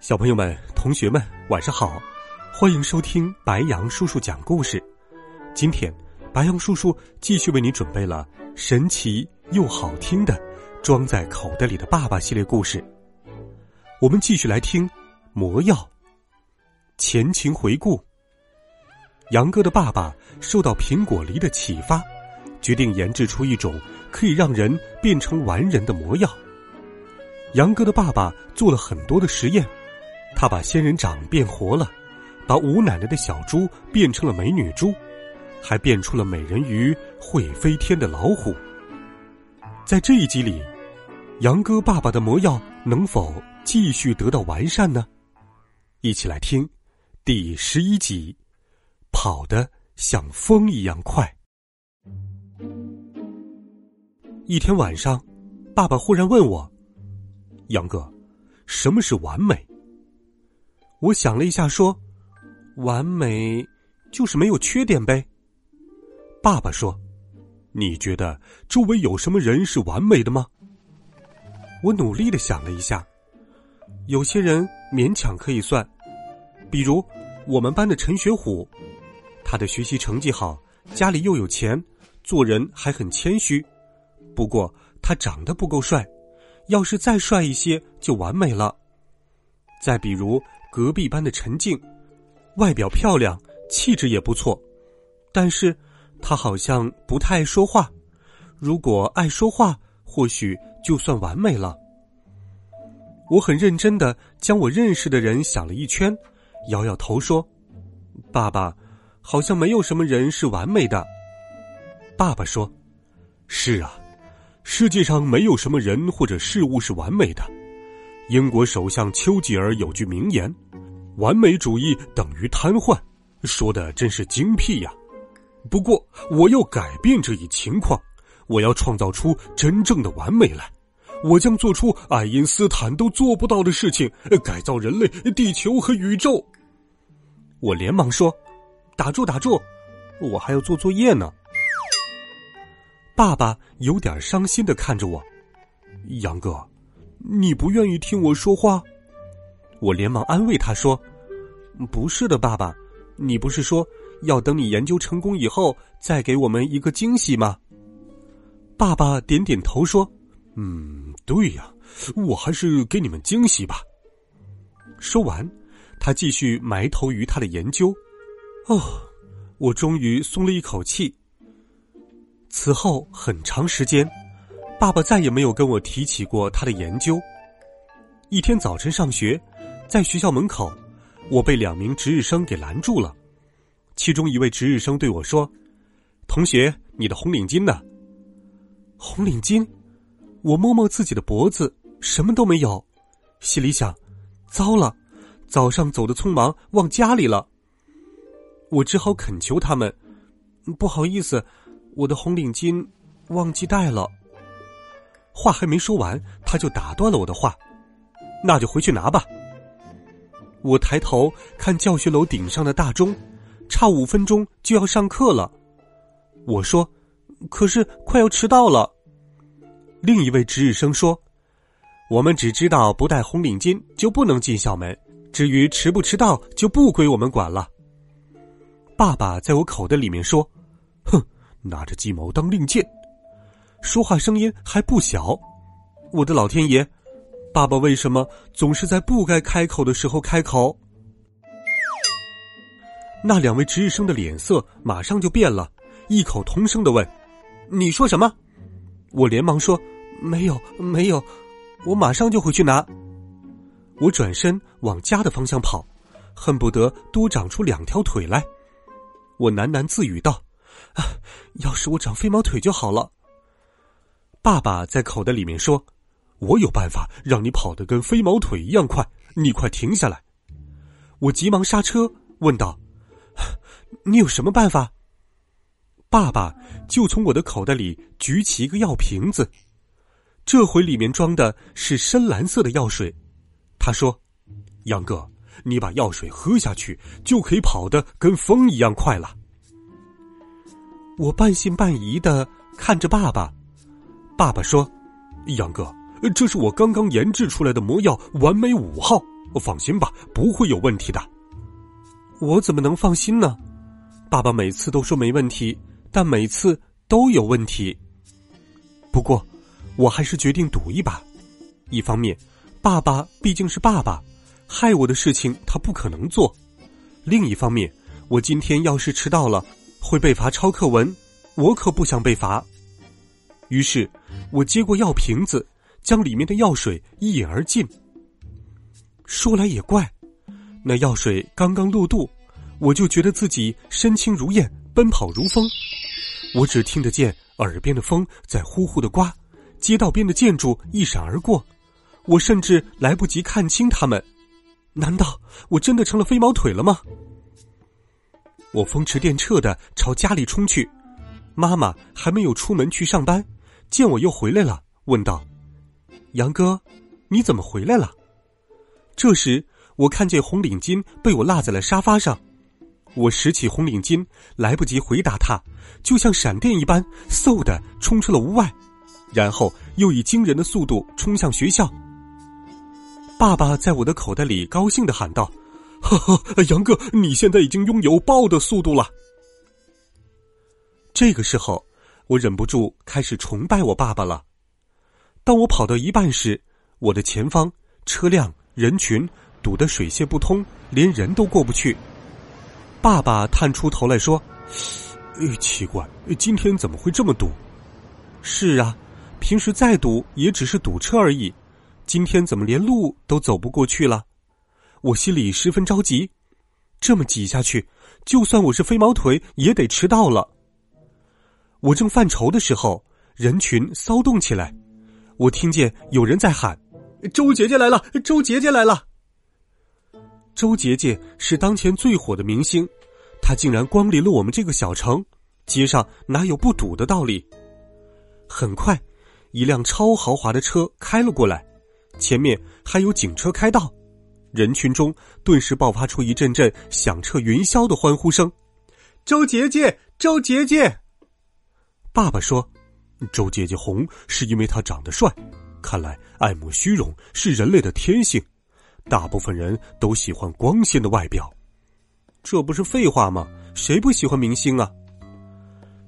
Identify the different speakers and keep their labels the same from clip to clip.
Speaker 1: 小朋友们、同学们，晚上好！欢迎收听白杨叔叔讲故事。今天，白杨叔叔继续为你准备了神奇又好听的《装在口袋里的爸爸》系列故事。我们继续来听《魔药》。前情回顾：杨哥的爸爸受到苹果梨的启发，决定研制出一种可以让人变成完人的魔药。杨哥的爸爸做了很多的实验。他把仙人掌变活了，把吴奶奶的小猪变成了美女猪，还变出了美人鱼会飞天的老虎。在这一集里，杨哥爸爸的魔药能否继续得到完善呢？一起来听第十一集：跑得像风一样快。一天晚上，爸爸忽然问我：“杨哥，什么是完美？”我想了一下，说：“完美就是没有缺点呗。”爸爸说：“你觉得周围有什么人是完美的吗？”我努力的想了一下，有些人勉强可以算，比如我们班的陈学虎，他的学习成绩好，家里又有钱，做人还很谦虚。不过他长得不够帅，要是再帅一些就完美了。再比如。隔壁班的陈静，外表漂亮，气质也不错，但是她好像不太爱说话。如果爱说话，或许就算完美了。我很认真的将我认识的人想了一圈，摇摇头说：“爸爸，好像没有什么人是完美的。”爸爸说：“是啊，世界上没有什么人或者事物是完美的。”英国首相丘吉尔有句名言：“完美主义等于瘫痪。”说的真是精辟呀！不过，我要改变这一情况，我要创造出真正的完美来。我将做出爱因斯坦都做不到的事情，改造人类、地球和宇宙。我连忙说：“打住，打住！我还要做作业呢。”爸爸有点伤心的看着我，杨哥。你不愿意听我说话，我连忙安慰他说：“不是的，爸爸，你不是说要等你研究成功以后再给我们一个惊喜吗？”爸爸点点头说：“嗯，对呀，我还是给你们惊喜吧。”说完，他继续埋头于他的研究。哦，我终于松了一口气。此后很长时间。爸爸再也没有跟我提起过他的研究。一天早晨上学，在学校门口，我被两名值日生给拦住了。其中一位值日生对我说：“同学，你的红领巾呢？”红领巾，我摸摸自己的脖子，什么都没有。心里想：糟了，早上走的匆忙，忘家里了。我只好恳求他们：“不好意思，我的红领巾忘记带了。”话还没说完，他就打断了我的话：“那就回去拿吧。”我抬头看教学楼顶上的大钟，差五分钟就要上课了。我说：“可是快要迟到了。”另一位值日生说：“我们只知道不戴红领巾就不能进校门，至于迟不迟到就不归我们管了。”爸爸在我口袋里面说：“哼，拿着鸡毛当令箭。”说话声音还不小，我的老天爷！爸爸为什么总是在不该开口的时候开口？那两位值日生的脸色马上就变了，异口同声的问：“你说什么？”我连忙说：“没有，没有，我马上就回去拿。”我转身往家的方向跑，恨不得多长出两条腿来。我喃喃自语道：“啊，要是我长飞毛腿就好了。”爸爸在口袋里面说：“我有办法让你跑得跟飞毛腿一样快，你快停下来！”我急忙刹车，问道：“你有什么办法？”爸爸就从我的口袋里举起一个药瓶子，这回里面装的是深蓝色的药水。他说：“杨哥，你把药水喝下去，就可以跑得跟风一样快了。”我半信半疑的看着爸爸。爸爸说：“杨哥，这是我刚刚研制出来的魔药完美五号，放心吧，不会有问题的。”我怎么能放心呢？爸爸每次都说没问题，但每次都有问题。不过，我还是决定赌一把。一方面，爸爸毕竟是爸爸，害我的事情他不可能做；另一方面，我今天要是迟到了，会被罚抄课文，我可不想被罚。于是，我接过药瓶子，将里面的药水一饮而尽。说来也怪，那药水刚刚落肚，我就觉得自己身轻如燕，奔跑如风。我只听得见耳边的风在呼呼的刮，街道边的建筑一闪而过，我甚至来不及看清他们。难道我真的成了飞毛腿了吗？我风驰电掣的朝家里冲去，妈妈还没有出门去上班。见我又回来了，问道：“杨哥，你怎么回来了？”这时，我看见红领巾被我落在了沙发上，我拾起红领巾，来不及回答他，就像闪电一般，嗖的冲出了屋外，然后又以惊人的速度冲向学校。爸爸在我的口袋里高兴的喊道：“呵呵，杨哥，你现在已经拥有豹的速度了。”这个时候。我忍不住开始崇拜我爸爸了。当我跑到一半时，我的前方车辆人群堵得水泄不通，连人都过不去。爸爸探出头来说：“哎，奇怪，今天怎么会这么堵？”“是啊，平时再堵也只是堵车而已，今天怎么连路都走不过去了？”我心里十分着急，这么挤下去，就算我是飞毛腿也得迟到了。我正犯愁的时候，人群骚动起来。我听见有人在喊：“周姐姐来了！周姐姐来了！”周姐姐是当前最火的明星，她竟然光临了我们这个小城，街上哪有不堵的道理？很快，一辆超豪华的车开了过来，前面还有警车开道，人群中顿时爆发出一阵阵响彻云霄的欢呼声：“周姐姐，周姐姐！”爸爸说：“周姐姐红是因为她长得帅，看来爱慕虚荣是人类的天性，大部分人都喜欢光鲜的外表，这不是废话吗？谁不喜欢明星啊？”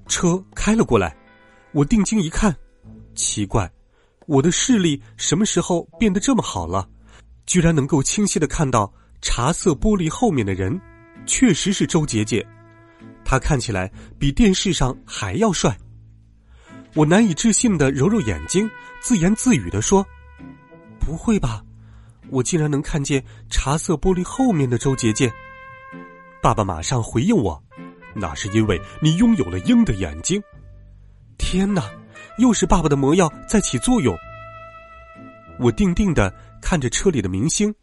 Speaker 1: 车开了过来，我定睛一看，奇怪，我的视力什么时候变得这么好了？居然能够清晰的看到茶色玻璃后面的人，确实是周姐姐，她看起来比电视上还要帅。我难以置信的揉揉眼睛，自言自语的说：“不会吧，我竟然能看见茶色玻璃后面的周杰杰。”爸爸马上回应我：“那是因为你拥有了鹰的眼睛。”天哪，又是爸爸的魔药在起作用。我定定的看着车里的明星，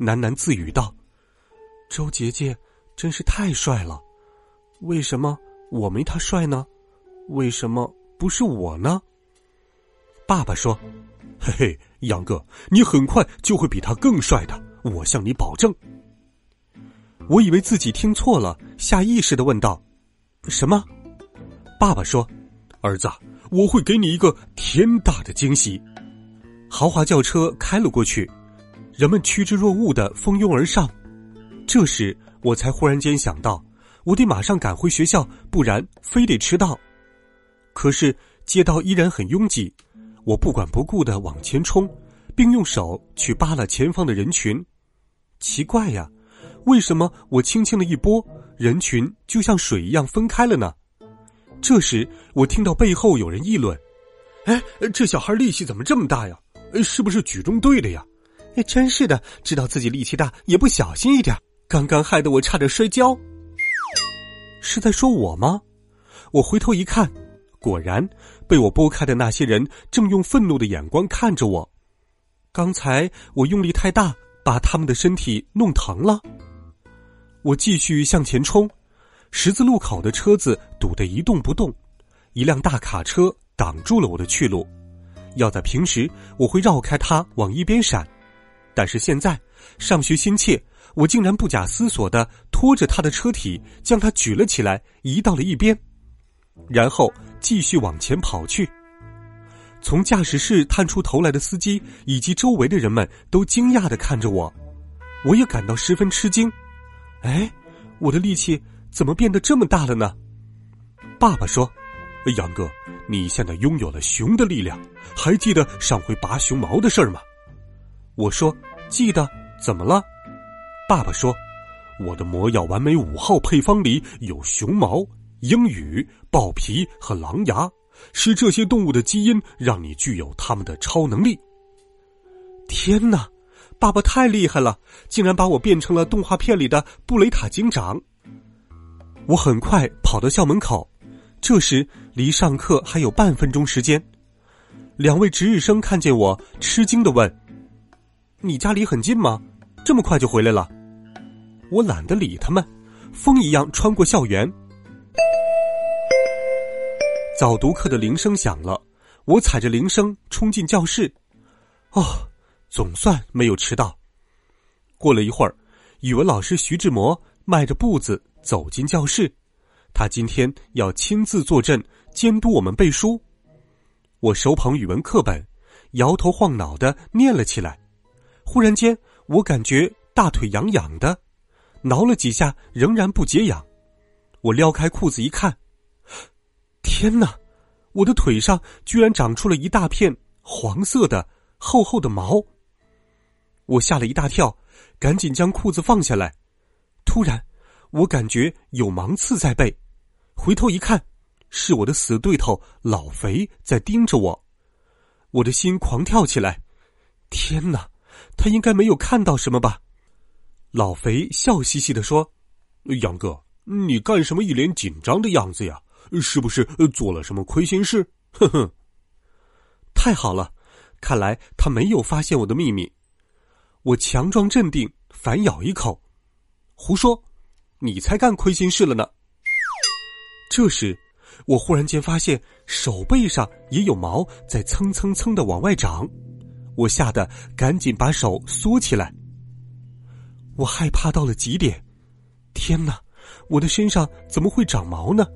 Speaker 1: 喃喃自语道：“周杰杰真是太帅了，为什么我没他帅呢？为什么？”不是我呢。爸爸说：“嘿嘿，杨哥，你很快就会比他更帅的，我向你保证。”我以为自己听错了，下意识的问道：“什么？”爸爸说：“儿子，我会给你一个天大的惊喜。”豪华轿车开了过去，人们趋之若鹜的蜂拥而上。这时，我才忽然间想到，我得马上赶回学校，不然非得迟到。可是街道依然很拥挤，我不管不顾的往前冲，并用手去扒拉前方的人群。奇怪呀，为什么我轻轻的一拨，人群就像水一样分开了呢？这时我听到背后有人议论：“哎，这小孩力气怎么这么大呀？是不是举重队的呀？”哎，真是的，知道自己力气大也不小心一点，刚刚害得我差点摔跤。是在说我吗？我回头一看。果然，被我拨开的那些人正用愤怒的眼光看着我。刚才我用力太大，把他们的身体弄疼了。我继续向前冲，十字路口的车子堵得一动不动，一辆大卡车挡住了我的去路。要在平时，我会绕开它往一边闪，但是现在上学心切，我竟然不假思索的拖着他的车体，将它举了起来，移到了一边，然后继续往前跑去。从驾驶室探出头来的司机以及周围的人们都惊讶的看着我，我也感到十分吃惊。哎，我的力气怎么变得这么大了呢？爸爸说：“杨哥，你现在拥有了熊的力量，还记得上回拔熊毛的事儿吗？”我说：“记得。”怎么了？爸爸说：“我的魔药完美五号配方里有熊毛、鹰羽、豹皮和狼牙，是这些动物的基因让你具有他们的超能力。”天哪！爸爸太厉害了，竟然把我变成了动画片里的布雷塔警长。我很快跑到校门口，这时离上课还有半分钟时间。两位值日生看见我，吃惊的问：“你家离很近吗？这么快就回来了？”我懒得理他们，风一样穿过校园。早读课的铃声响了，我踩着铃声冲进教室。哦。总算没有迟到。过了一会儿，语文老师徐志摩迈着步子走进教室，他今天要亲自坐镇，监督我们背书。我手捧语文课本，摇头晃脑的念了起来。忽然间，我感觉大腿痒痒的，挠了几下仍然不解痒。我撩开裤子一看，天哪！我的腿上居然长出了一大片黄色的厚厚的毛。我吓了一大跳，赶紧将裤子放下来。突然，我感觉有芒刺在背，回头一看，是我的死对头老肥在盯着我。我的心狂跳起来。天哪，他应该没有看到什么吧？老肥笑嘻嘻的说：“杨哥，你干什么一脸紧张的样子呀？是不是做了什么亏心事？” 哼哼。太好了，看来他没有发现我的秘密。我强装镇定，反咬一口：“胡说，你才干亏心事了呢。”这时，我忽然间发现手背上也有毛在蹭蹭蹭的往外长，我吓得赶紧把手缩起来。我害怕到了极点，天哪，我的身上怎么会长毛呢？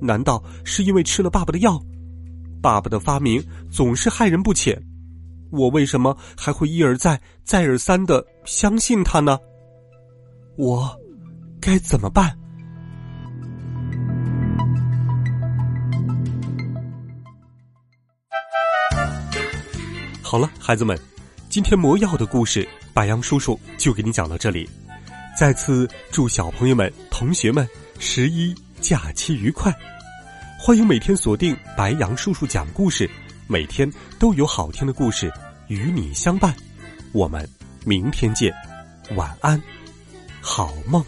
Speaker 1: 难道是因为吃了爸爸的药？爸爸的发明总是害人不浅。我为什么还会一而再、再而三的相信他呢？我该怎么办？好了，孩子们，今天魔药的故事，白杨叔叔就给你讲到这里。再次祝小朋友们、同学们十一假期愉快！欢迎每天锁定白杨叔叔讲故事。每天都有好听的故事与你相伴，我们明天见，晚安，好梦。